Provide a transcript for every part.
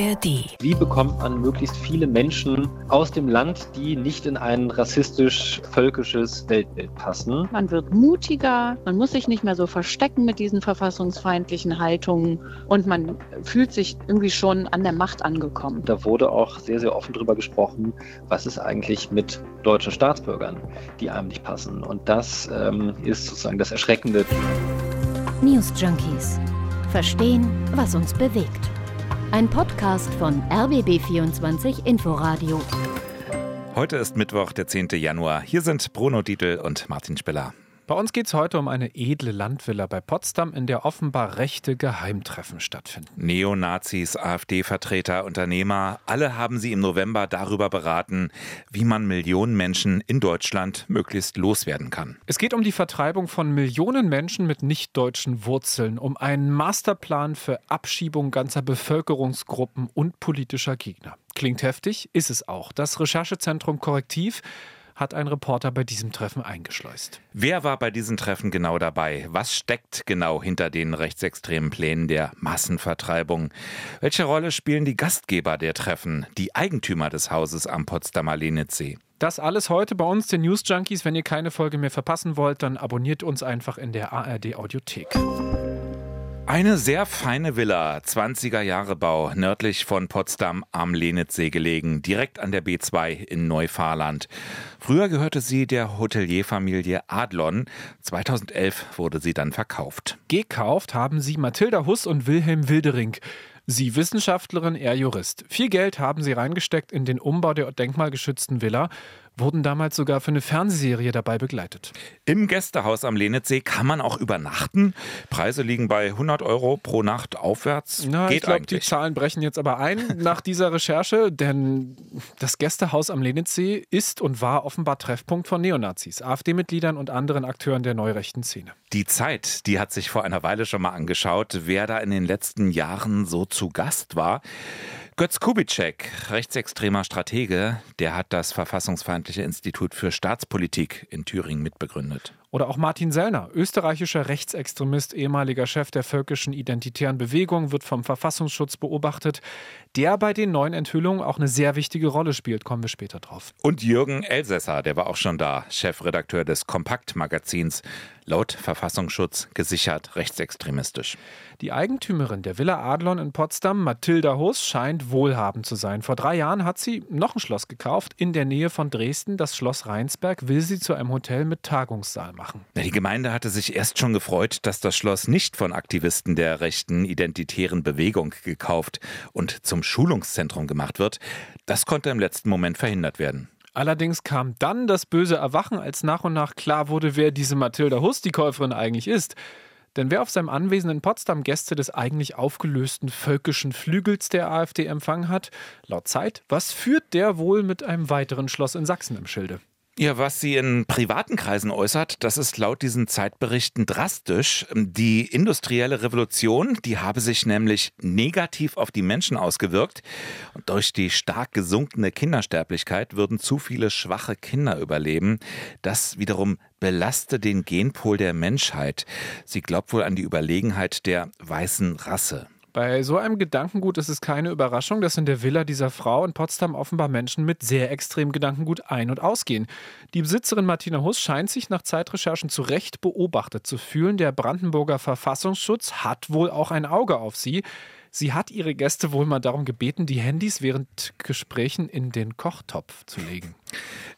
ARD. Wie bekommt man möglichst viele Menschen aus dem Land, die nicht in ein rassistisch-völkisches Weltbild passen? Man wird mutiger, man muss sich nicht mehr so verstecken mit diesen verfassungsfeindlichen Haltungen und man fühlt sich irgendwie schon an der Macht angekommen. Da wurde auch sehr, sehr offen darüber gesprochen, was ist eigentlich mit deutschen Staatsbürgern, die einem nicht passen. Und das ähm, ist sozusagen das Erschreckende. News Junkies. Verstehen, was uns bewegt. Ein Podcast von RBB24 Inforadio. Heute ist Mittwoch, der 10. Januar. Hier sind Bruno Dietl und Martin Spiller. Bei uns geht es heute um eine edle Landvilla bei Potsdam, in der offenbar rechte Geheimtreffen stattfinden. Neonazis, AfD-Vertreter, Unternehmer, alle haben sie im November darüber beraten, wie man Millionen Menschen in Deutschland möglichst loswerden kann. Es geht um die Vertreibung von Millionen Menschen mit nicht-deutschen Wurzeln, um einen Masterplan für Abschiebung ganzer Bevölkerungsgruppen und politischer Gegner. Klingt heftig, ist es auch. Das Recherchezentrum Korrektiv hat ein Reporter bei diesem Treffen eingeschleust. Wer war bei diesen Treffen genau dabei? Was steckt genau hinter den rechtsextremen Plänen der Massenvertreibung? Welche Rolle spielen die Gastgeber der Treffen, die Eigentümer des Hauses am Potsdamer Lenitzsee? Das alles heute bei uns, den News Junkies. Wenn ihr keine Folge mehr verpassen wollt, dann abonniert uns einfach in der ARD Audiothek. Eine sehr feine Villa, 20er Jahre Bau, nördlich von Potsdam am Lenitzsee gelegen, direkt an der B2 in Neufahrland. Früher gehörte sie der Hotelierfamilie Adlon. 2011 wurde sie dann verkauft. Gekauft haben sie Mathilda Huss und Wilhelm Wildering. Sie Wissenschaftlerin, er Jurist. Viel Geld haben sie reingesteckt in den Umbau der denkmalgeschützten Villa wurden damals sogar für eine Fernsehserie dabei begleitet. Im Gästehaus am Lenitzsee kann man auch übernachten. Preise liegen bei 100 Euro pro Nacht aufwärts. Na, Geht ich glaube, die Zahlen brechen jetzt aber ein nach dieser Recherche, denn das Gästehaus am Lenitzsee ist und war offenbar Treffpunkt von Neonazis, AfD-Mitgliedern und anderen Akteuren der neurechten Szene. Die Zeit, die hat sich vor einer Weile schon mal angeschaut, wer da in den letzten Jahren so zu Gast war. Götz Kubitschek, rechtsextremer Stratege, der hat das Verfassungsfeindliche Institut für Staatspolitik in Thüringen mitbegründet. Oder auch Martin Sellner, österreichischer Rechtsextremist, ehemaliger Chef der völkischen identitären Bewegung, wird vom Verfassungsschutz beobachtet, der bei den neuen Enthüllungen auch eine sehr wichtige Rolle spielt. Kommen wir später drauf. Und Jürgen Elsässer, der war auch schon da, Chefredakteur des Kompakt-Magazins, laut Verfassungsschutz gesichert rechtsextremistisch. Die Eigentümerin der Villa Adlon in Potsdam, Mathilda Huss, scheint wohlhabend zu sein. Vor drei Jahren hat sie noch ein Schloss gekauft in der Nähe von Dresden. Das Schloss Rheinsberg will sie zu einem Hotel mit Tagungssaal machen. Die Gemeinde hatte sich erst schon gefreut, dass das Schloss nicht von Aktivisten der rechten identitären Bewegung gekauft und zum Schulungszentrum gemacht wird. Das konnte im letzten Moment verhindert werden. Allerdings kam dann das böse Erwachen, als nach und nach klar wurde, wer diese Mathilda Huss, die Käuferin, eigentlich ist. Denn wer auf seinem Anwesen in Potsdam Gäste des eigentlich aufgelösten völkischen Flügels der AfD empfangen hat, laut Zeit, was führt der wohl mit einem weiteren Schloss in Sachsen im Schilde? Ja, was sie in privaten Kreisen äußert, das ist laut diesen Zeitberichten drastisch. Die industrielle Revolution, die habe sich nämlich negativ auf die Menschen ausgewirkt. Und durch die stark gesunkene Kindersterblichkeit würden zu viele schwache Kinder überleben. Das wiederum belaste den Genpol der Menschheit. Sie glaubt wohl an die Überlegenheit der weißen Rasse. Bei so einem Gedankengut ist es keine Überraschung, dass in der Villa dieser Frau in Potsdam offenbar Menschen mit sehr extremem Gedankengut ein- und ausgehen. Die Besitzerin Martina Huss scheint sich nach Zeitrecherchen zu Recht beobachtet zu fühlen. Der Brandenburger Verfassungsschutz hat wohl auch ein Auge auf sie. Sie hat ihre Gäste wohl mal darum gebeten, die Handys während Gesprächen in den Kochtopf zu legen.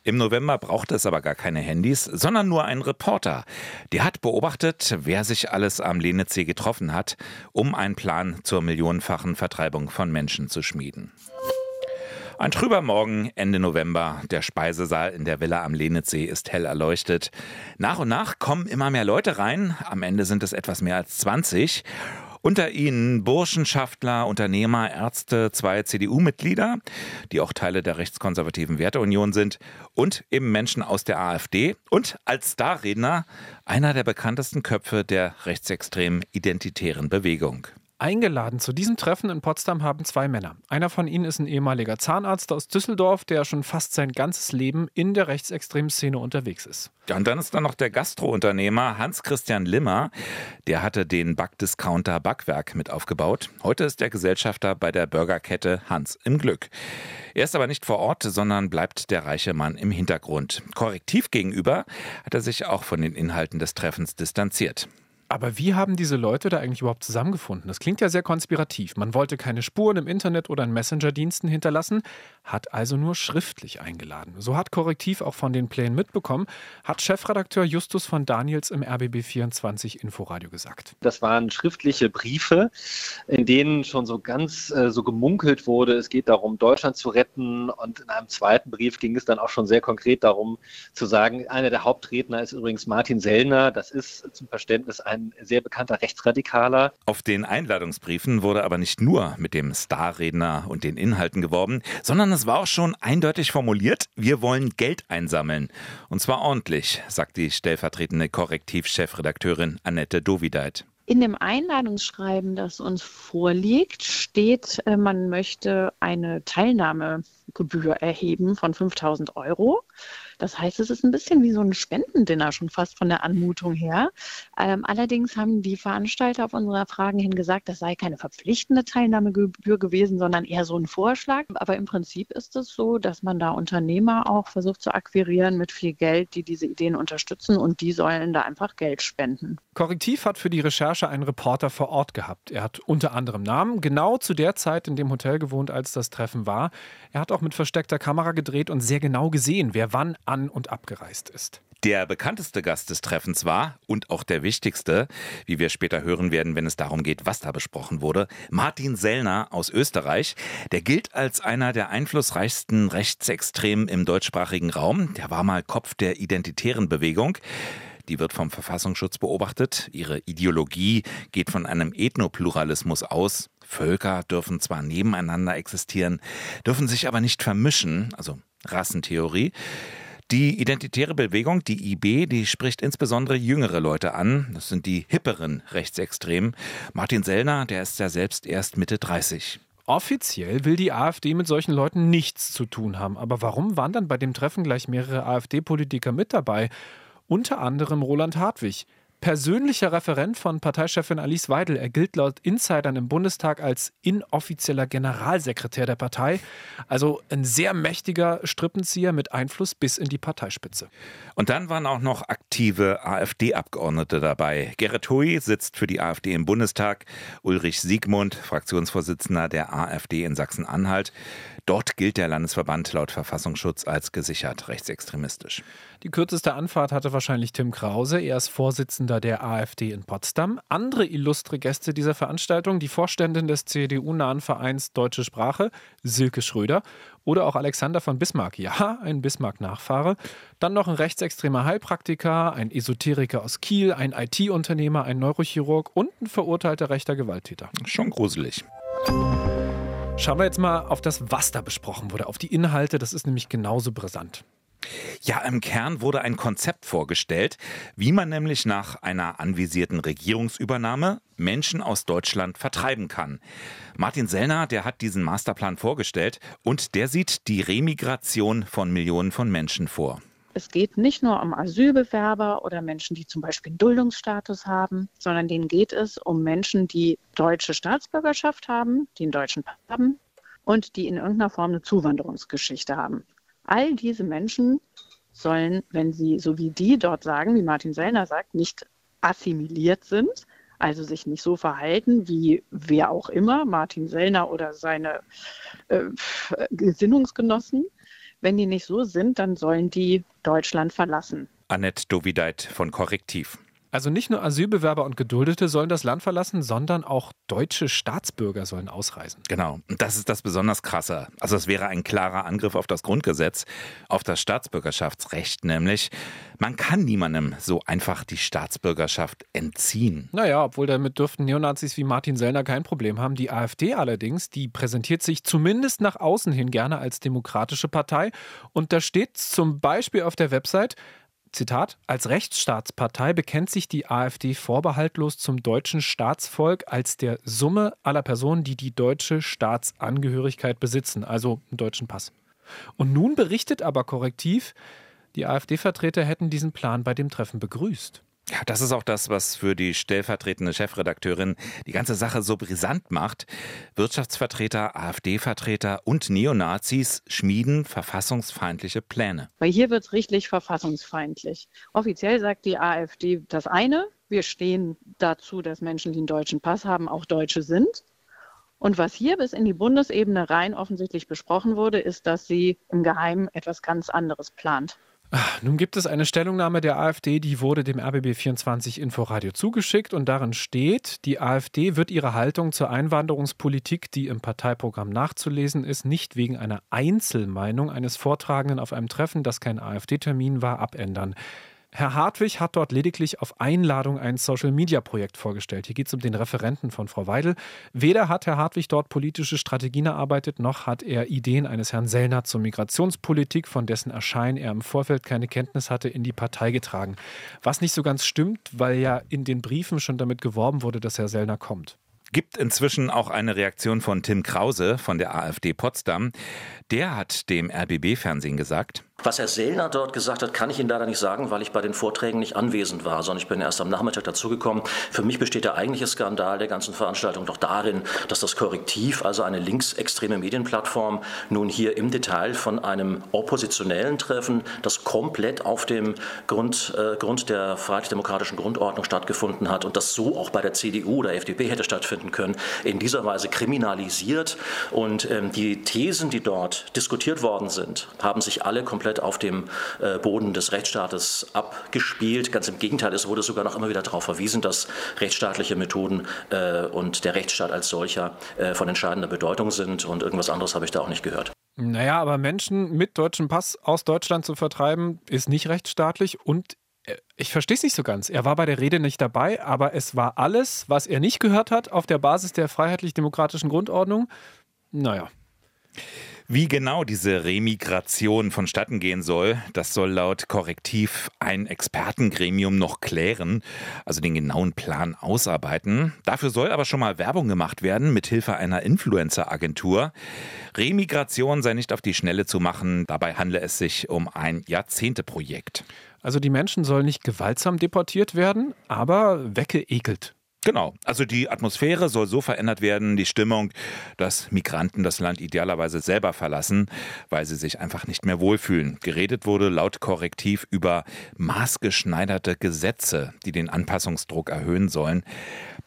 Im November brauchte es aber gar keine Handys, sondern nur einen Reporter. Der hat beobachtet, wer sich alles am Lenitzsee getroffen hat, um einen Plan zur millionenfachen Vertreibung von Menschen zu schmieden. Ein trüber Morgen, Ende November. Der Speisesaal in der Villa am Lenitzsee ist hell erleuchtet. Nach und nach kommen immer mehr Leute rein. Am Ende sind es etwas mehr als 20. Unter ihnen Burschenschaftler, Unternehmer, Ärzte, zwei CDU-Mitglieder, die auch Teile der rechtskonservativen Werteunion sind, und eben Menschen aus der AfD und als Starredner einer der bekanntesten Köpfe der rechtsextremen identitären Bewegung. Eingeladen zu diesem Treffen in Potsdam haben zwei Männer. Einer von ihnen ist ein ehemaliger Zahnarzt aus Düsseldorf, der schon fast sein ganzes Leben in der rechtsextremen Szene unterwegs ist. Und dann ist da noch der Gastrounternehmer Hans-Christian Limmer. Der hatte den Backdiscounter Backwerk mit aufgebaut. Heute ist er Gesellschafter bei der Burgerkette Hans im Glück. Er ist aber nicht vor Ort, sondern bleibt der reiche Mann im Hintergrund. Korrektiv gegenüber hat er sich auch von den Inhalten des Treffens distanziert. Aber wie haben diese Leute da eigentlich überhaupt zusammengefunden? Das klingt ja sehr konspirativ. Man wollte keine Spuren im Internet oder in Messenger-Diensten hinterlassen, hat also nur schriftlich eingeladen. So hat Korrektiv auch von den Plänen mitbekommen, hat Chefredakteur Justus von Daniels im RBB24 Inforadio gesagt. Das waren schriftliche Briefe, in denen schon so ganz äh, so gemunkelt wurde, es geht darum, Deutschland zu retten. Und in einem zweiten Brief ging es dann auch schon sehr konkret darum, zu sagen, einer der Hauptredner ist übrigens Martin Sellner. Das ist zum Verständnis ein ein sehr bekannter Rechtsradikaler. Auf den Einladungsbriefen wurde aber nicht nur mit dem Starredner und den Inhalten geworben, sondern es war auch schon eindeutig formuliert, wir wollen Geld einsammeln. Und zwar ordentlich, sagt die stellvertretende Korrektivchefredakteurin Annette Dovideit. In dem Einladungsschreiben, das uns vorliegt, steht, äh, man möchte eine Teilnahmegebühr erheben von 5000 Euro. Das heißt, es ist ein bisschen wie so ein Spendendinner schon fast von der Anmutung her. Ähm, allerdings haben die Veranstalter auf unsere Fragen hin gesagt, das sei keine verpflichtende Teilnahmegebühr gewesen, sondern eher so ein Vorschlag. Aber im Prinzip ist es so, dass man da Unternehmer auch versucht zu akquirieren mit viel Geld, die diese Ideen unterstützen und die sollen da einfach Geld spenden. Korrektiv hat für die Recherche einen Reporter vor Ort gehabt. Er hat unter anderem Namen, genau zu der Zeit in dem Hotel gewohnt, als das Treffen war. Er hat auch mit versteckter Kamera gedreht und sehr genau gesehen, wer wann an- und abgereist ist. Der bekannteste Gast des Treffens war und auch der wichtigste, wie wir später hören werden, wenn es darum geht, was da besprochen wurde, Martin Sellner aus Österreich. Der gilt als einer der einflussreichsten Rechtsextremen im deutschsprachigen Raum. Der war mal Kopf der identitären Bewegung. Die wird vom Verfassungsschutz beobachtet. Ihre Ideologie geht von einem Ethnopluralismus aus. Völker dürfen zwar nebeneinander existieren, dürfen sich aber nicht vermischen, also Rassentheorie. Die identitäre Bewegung, die IB, die spricht insbesondere jüngere Leute an. Das sind die hipperen Rechtsextremen. Martin Sellner, der ist ja selbst erst Mitte 30. Offiziell will die AfD mit solchen Leuten nichts zu tun haben. Aber warum waren dann bei dem Treffen gleich mehrere AfD-Politiker mit dabei? Unter anderem Roland Hartwig persönlicher Referent von Parteichefin Alice Weidel. Er gilt laut Insidern im Bundestag als inoffizieller Generalsekretär der Partei. Also ein sehr mächtiger Strippenzieher mit Einfluss bis in die Parteispitze. Und dann waren auch noch aktive AfD-Abgeordnete dabei. Gerrit Hui sitzt für die AfD im Bundestag. Ulrich Siegmund, Fraktionsvorsitzender der AfD in Sachsen-Anhalt. Dort gilt der Landesverband laut Verfassungsschutz als gesichert rechtsextremistisch. Die kürzeste Anfahrt hatte wahrscheinlich Tim Krause. Er ist Vorsitzender der AfD in Potsdam. Andere illustre Gäste dieser Veranstaltung, die Vorständin des CDU-nahen Vereins Deutsche Sprache, Silke Schröder, oder auch Alexander von Bismarck, ja, ein Bismarck-Nachfahre. Dann noch ein rechtsextremer Heilpraktiker, ein Esoteriker aus Kiel, ein IT-Unternehmer, ein Neurochirurg und ein verurteilter rechter Gewalttäter. Schon gruselig. Schauen wir jetzt mal auf das, was da besprochen wurde, auf die Inhalte. Das ist nämlich genauso brisant. Ja, im Kern wurde ein Konzept vorgestellt, wie man nämlich nach einer anvisierten Regierungsübernahme Menschen aus Deutschland vertreiben kann. Martin Sellner, der hat diesen Masterplan vorgestellt und der sieht die Remigration von Millionen von Menschen vor. Es geht nicht nur um Asylbewerber oder Menschen, die zum Beispiel einen Duldungsstatus haben, sondern denen geht es um Menschen, die deutsche Staatsbürgerschaft haben, die einen deutschen Pass haben und die in irgendeiner Form eine Zuwanderungsgeschichte haben. All diese Menschen sollen, wenn sie, so wie die dort sagen, wie Martin Sellner sagt, nicht assimiliert sind, also sich nicht so verhalten wie wer auch immer, Martin Sellner oder seine äh, Gesinnungsgenossen, wenn die nicht so sind, dann sollen die Deutschland verlassen. Annette Dovideit von Korrektiv. Also nicht nur Asylbewerber und Geduldete sollen das Land verlassen, sondern auch deutsche Staatsbürger sollen ausreisen. Genau, und das ist das besonders krasse. Also es wäre ein klarer Angriff auf das Grundgesetz, auf das Staatsbürgerschaftsrecht nämlich. Man kann niemandem so einfach die Staatsbürgerschaft entziehen. Naja, obwohl damit dürften Neonazis wie Martin Sellner kein Problem haben. Die AfD allerdings, die präsentiert sich zumindest nach außen hin gerne als demokratische Partei. Und da steht zum Beispiel auf der Website, Zitat, als Rechtsstaatspartei bekennt sich die AfD vorbehaltlos zum deutschen Staatsvolk als der Summe aller Personen, die die deutsche Staatsangehörigkeit besitzen, also einen deutschen Pass. Und nun berichtet aber korrektiv, die AfD-Vertreter hätten diesen Plan bei dem Treffen begrüßt. Ja, das ist auch das, was für die stellvertretende Chefredakteurin die ganze Sache so brisant macht. Wirtschaftsvertreter, AfD-Vertreter und Neonazis schmieden verfassungsfeindliche Pläne. Weil hier wird richtig verfassungsfeindlich. Offiziell sagt die AfD das eine, wir stehen dazu, dass Menschen, die einen deutschen Pass haben, auch Deutsche sind. Und was hier bis in die Bundesebene rein offensichtlich besprochen wurde, ist, dass sie im Geheimen etwas ganz anderes plant. Nun gibt es eine Stellungnahme der AfD, die wurde dem RBB24 Inforadio zugeschickt und darin steht, die AfD wird ihre Haltung zur Einwanderungspolitik, die im Parteiprogramm nachzulesen ist, nicht wegen einer Einzelmeinung eines Vortragenden auf einem Treffen, das kein AfD-Termin war, abändern. Herr Hartwig hat dort lediglich auf Einladung ein Social-Media-Projekt vorgestellt. Hier geht es um den Referenten von Frau Weidel. Weder hat Herr Hartwig dort politische Strategien erarbeitet, noch hat er Ideen eines Herrn Sellner zur Migrationspolitik, von dessen Erscheinen er im Vorfeld keine Kenntnis hatte, in die Partei getragen. Was nicht so ganz stimmt, weil ja in den Briefen schon damit geworben wurde, dass Herr Sellner kommt. Gibt inzwischen auch eine Reaktion von Tim Krause von der AfD Potsdam. Der hat dem RBB-Fernsehen gesagt, was Herr Sellner dort gesagt hat, kann ich Ihnen leider nicht sagen, weil ich bei den Vorträgen nicht anwesend war, sondern ich bin erst am Nachmittag dazugekommen. Für mich besteht der eigentliche Skandal der ganzen Veranstaltung doch darin, dass das Korrektiv, also eine linksextreme Medienplattform, nun hier im Detail von einem oppositionellen Treffen, das komplett auf dem Grund, äh, Grund der freiheitlich-demokratischen Grundordnung stattgefunden hat und das so auch bei der CDU oder FDP hätte stattfinden können, in dieser Weise kriminalisiert. Und ähm, die Thesen, die dort diskutiert worden sind, haben sich alle komplett komplett auf dem äh, Boden des Rechtsstaates abgespielt. Ganz im Gegenteil, es wurde sogar noch immer wieder darauf verwiesen, dass rechtsstaatliche Methoden äh, und der Rechtsstaat als solcher äh, von entscheidender Bedeutung sind. Und irgendwas anderes habe ich da auch nicht gehört. Naja, aber Menschen mit deutschem Pass aus Deutschland zu vertreiben, ist nicht rechtsstaatlich und ich verstehe es nicht so ganz. Er war bei der Rede nicht dabei, aber es war alles, was er nicht gehört hat, auf der Basis der freiheitlich-demokratischen Grundordnung. Naja. Wie genau diese Remigration vonstatten gehen soll, das soll laut Korrektiv ein Expertengremium noch klären, also den genauen Plan ausarbeiten. Dafür soll aber schon mal Werbung gemacht werden mit Hilfe einer Influencer-Agentur. Remigration sei nicht auf die Schnelle zu machen, dabei handle es sich um ein Jahrzehnteprojekt. Also die Menschen sollen nicht gewaltsam deportiert werden, aber weggeekelt. Genau, also die Atmosphäre soll so verändert werden, die Stimmung, dass Migranten das Land idealerweise selber verlassen, weil sie sich einfach nicht mehr wohlfühlen. Geredet wurde laut Korrektiv über maßgeschneiderte Gesetze, die den Anpassungsdruck erhöhen sollen.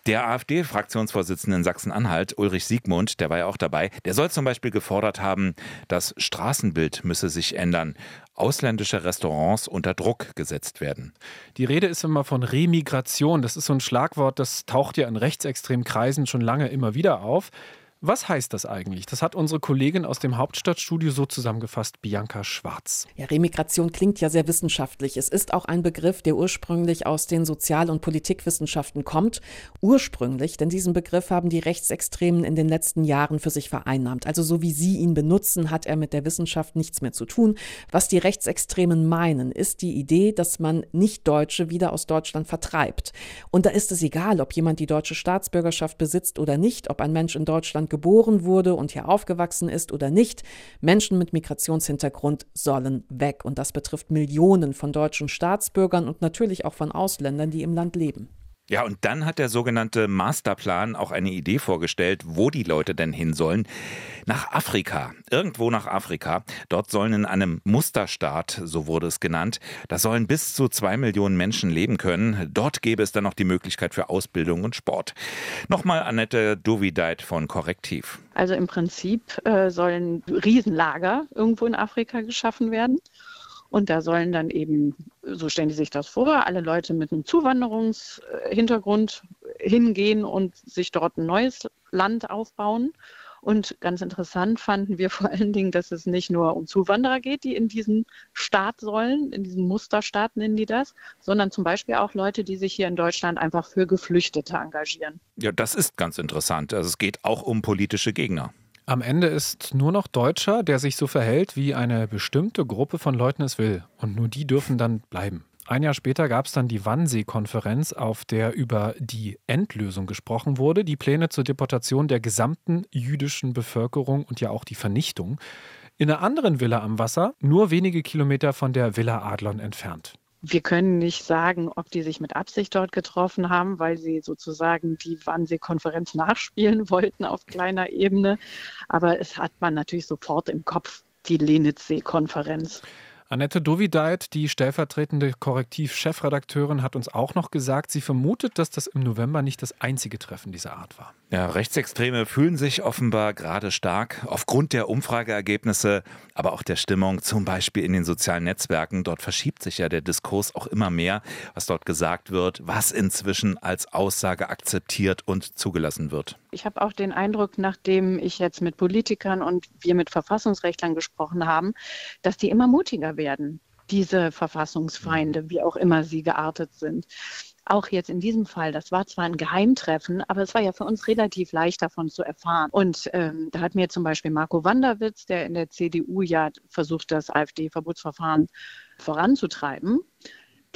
Der AfD-Fraktionsvorsitzende in Sachsen-Anhalt, Ulrich Siegmund, der war ja auch dabei, der soll zum Beispiel gefordert haben, das Straßenbild müsse sich ändern. Ausländische Restaurants unter Druck gesetzt werden. Die Rede ist immer von Remigration. Das ist so ein Schlagwort, das taucht ja in rechtsextremen Kreisen schon lange immer wieder auf. Was heißt das eigentlich? Das hat unsere Kollegin aus dem Hauptstadtstudio so zusammengefasst, Bianca Schwarz. Ja, Remigration klingt ja sehr wissenschaftlich. Es ist auch ein Begriff, der ursprünglich aus den Sozial- und Politikwissenschaften kommt. Ursprünglich, denn diesen Begriff haben die Rechtsextremen in den letzten Jahren für sich vereinnahmt. Also so wie sie ihn benutzen, hat er mit der Wissenschaft nichts mehr zu tun. Was die Rechtsextremen meinen, ist die Idee, dass man Nicht-Deutsche wieder aus Deutschland vertreibt. Und da ist es egal, ob jemand die deutsche Staatsbürgerschaft besitzt oder nicht, ob ein Mensch in Deutschland geboren wurde und hier aufgewachsen ist oder nicht. Menschen mit Migrationshintergrund sollen weg. Und das betrifft Millionen von deutschen Staatsbürgern und natürlich auch von Ausländern, die im Land leben. Ja, und dann hat der sogenannte Masterplan auch eine Idee vorgestellt, wo die Leute denn hin sollen. Nach Afrika, irgendwo nach Afrika. Dort sollen in einem Musterstaat, so wurde es genannt, da sollen bis zu zwei Millionen Menschen leben können. Dort gäbe es dann noch die Möglichkeit für Ausbildung und Sport. Nochmal Annette Dovideit von Korrektiv. Also im Prinzip äh, sollen Riesenlager irgendwo in Afrika geschaffen werden. Und da sollen dann eben, so stellen die sich das vor, alle Leute mit einem Zuwanderungshintergrund hingehen und sich dort ein neues Land aufbauen. Und ganz interessant fanden wir vor allen Dingen, dass es nicht nur um Zuwanderer geht, die in diesen Staat sollen, in diesen Musterstaat nennen die das, sondern zum Beispiel auch Leute, die sich hier in Deutschland einfach für Geflüchtete engagieren. Ja, das ist ganz interessant. Also es geht auch um politische Gegner. Am Ende ist nur noch Deutscher, der sich so verhält, wie eine bestimmte Gruppe von Leuten es will. Und nur die dürfen dann bleiben. Ein Jahr später gab es dann die Wannsee-Konferenz, auf der über die Endlösung gesprochen wurde, die Pläne zur Deportation der gesamten jüdischen Bevölkerung und ja auch die Vernichtung. In einer anderen Villa am Wasser, nur wenige Kilometer von der Villa Adlon entfernt. Wir können nicht sagen, ob die sich mit Absicht dort getroffen haben, weil sie sozusagen die Wannsee-Konferenz nachspielen wollten auf kleiner Ebene. Aber es hat man natürlich sofort im Kopf, die Lenitzsee-Konferenz. Annette Dovideit, die stellvertretende Korrektiv-Chefredakteurin, hat uns auch noch gesagt, sie vermutet, dass das im November nicht das einzige Treffen dieser Art war. Ja, Rechtsextreme fühlen sich offenbar gerade stark aufgrund der Umfrageergebnisse, aber auch der Stimmung, zum Beispiel in den sozialen Netzwerken. Dort verschiebt sich ja der Diskurs auch immer mehr, was dort gesagt wird, was inzwischen als Aussage akzeptiert und zugelassen wird. Ich habe auch den Eindruck, nachdem ich jetzt mit Politikern und wir mit Verfassungsrechtlern gesprochen haben, dass die immer mutiger werden, diese Verfassungsfeinde, wie auch immer sie geartet sind auch jetzt in diesem Fall, das war zwar ein Geheimtreffen, aber es war ja für uns relativ leicht davon zu erfahren. Und ähm, da hat mir zum Beispiel Marco Wanderwitz, der in der CDU ja versucht, das AfD-Verbotsverfahren voranzutreiben,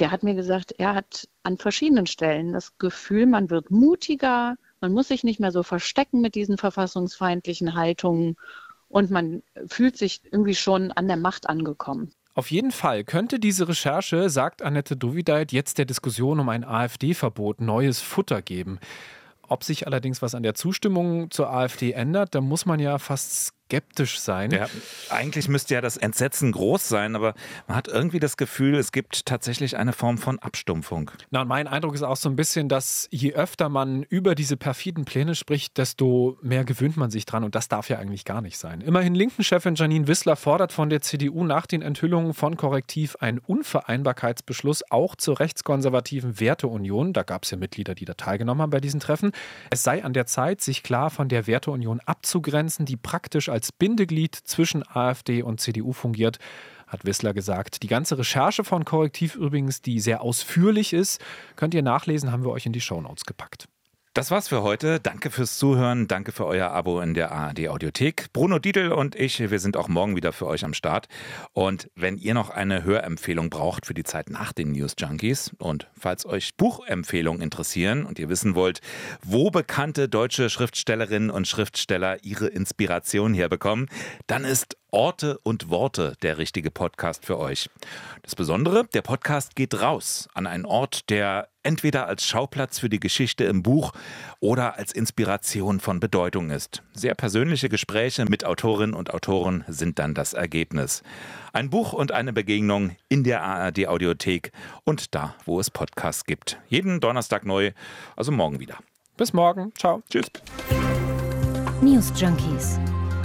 der hat mir gesagt, er hat an verschiedenen Stellen das Gefühl, man wird mutiger, man muss sich nicht mehr so verstecken mit diesen verfassungsfeindlichen Haltungen und man fühlt sich irgendwie schon an der Macht angekommen. Auf jeden Fall könnte diese Recherche, sagt Annette Dovideit, jetzt der Diskussion um ein AfD-Verbot neues Futter geben. Ob sich allerdings was an der Zustimmung zur AfD ändert, da muss man ja fast skeptisch sein. Ja, eigentlich müsste ja das Entsetzen groß sein, aber man hat irgendwie das Gefühl, es gibt tatsächlich eine Form von Abstumpfung. Na, und mein Eindruck ist auch so ein bisschen, dass je öfter man über diese perfiden Pläne spricht, desto mehr gewöhnt man sich dran und das darf ja eigentlich gar nicht sein. Immerhin Linken-Chefin Janine Wissler fordert von der CDU nach den Enthüllungen von Korrektiv einen Unvereinbarkeitsbeschluss auch zur rechtskonservativen Werteunion. Da gab es ja Mitglieder, die da teilgenommen haben bei diesen Treffen. Es sei an der Zeit, sich klar von der Werteunion abzugrenzen, die praktisch als als Bindeglied zwischen AfD und CDU fungiert, hat Wissler gesagt. Die ganze Recherche von Korrektiv übrigens, die sehr ausführlich ist, könnt ihr nachlesen, haben wir euch in die Shownotes gepackt. Das war's für heute. Danke fürs Zuhören. Danke für euer Abo in der ARD Audiothek. Bruno Diedl und ich, wir sind auch morgen wieder für euch am Start. Und wenn ihr noch eine Hörempfehlung braucht für die Zeit nach den News Junkies und falls euch Buchempfehlungen interessieren und ihr wissen wollt, wo bekannte deutsche Schriftstellerinnen und Schriftsteller ihre Inspiration herbekommen, dann ist Orte und Worte der richtige Podcast für euch. Das Besondere, der Podcast geht raus an einen Ort, der entweder als Schauplatz für die Geschichte im Buch oder als Inspiration von Bedeutung ist. Sehr persönliche Gespräche mit Autorinnen und Autoren sind dann das Ergebnis. Ein Buch und eine Begegnung in der ARD Audiothek und da, wo es Podcasts gibt. Jeden Donnerstag neu, also morgen wieder. Bis morgen. Ciao. Tschüss. News Junkies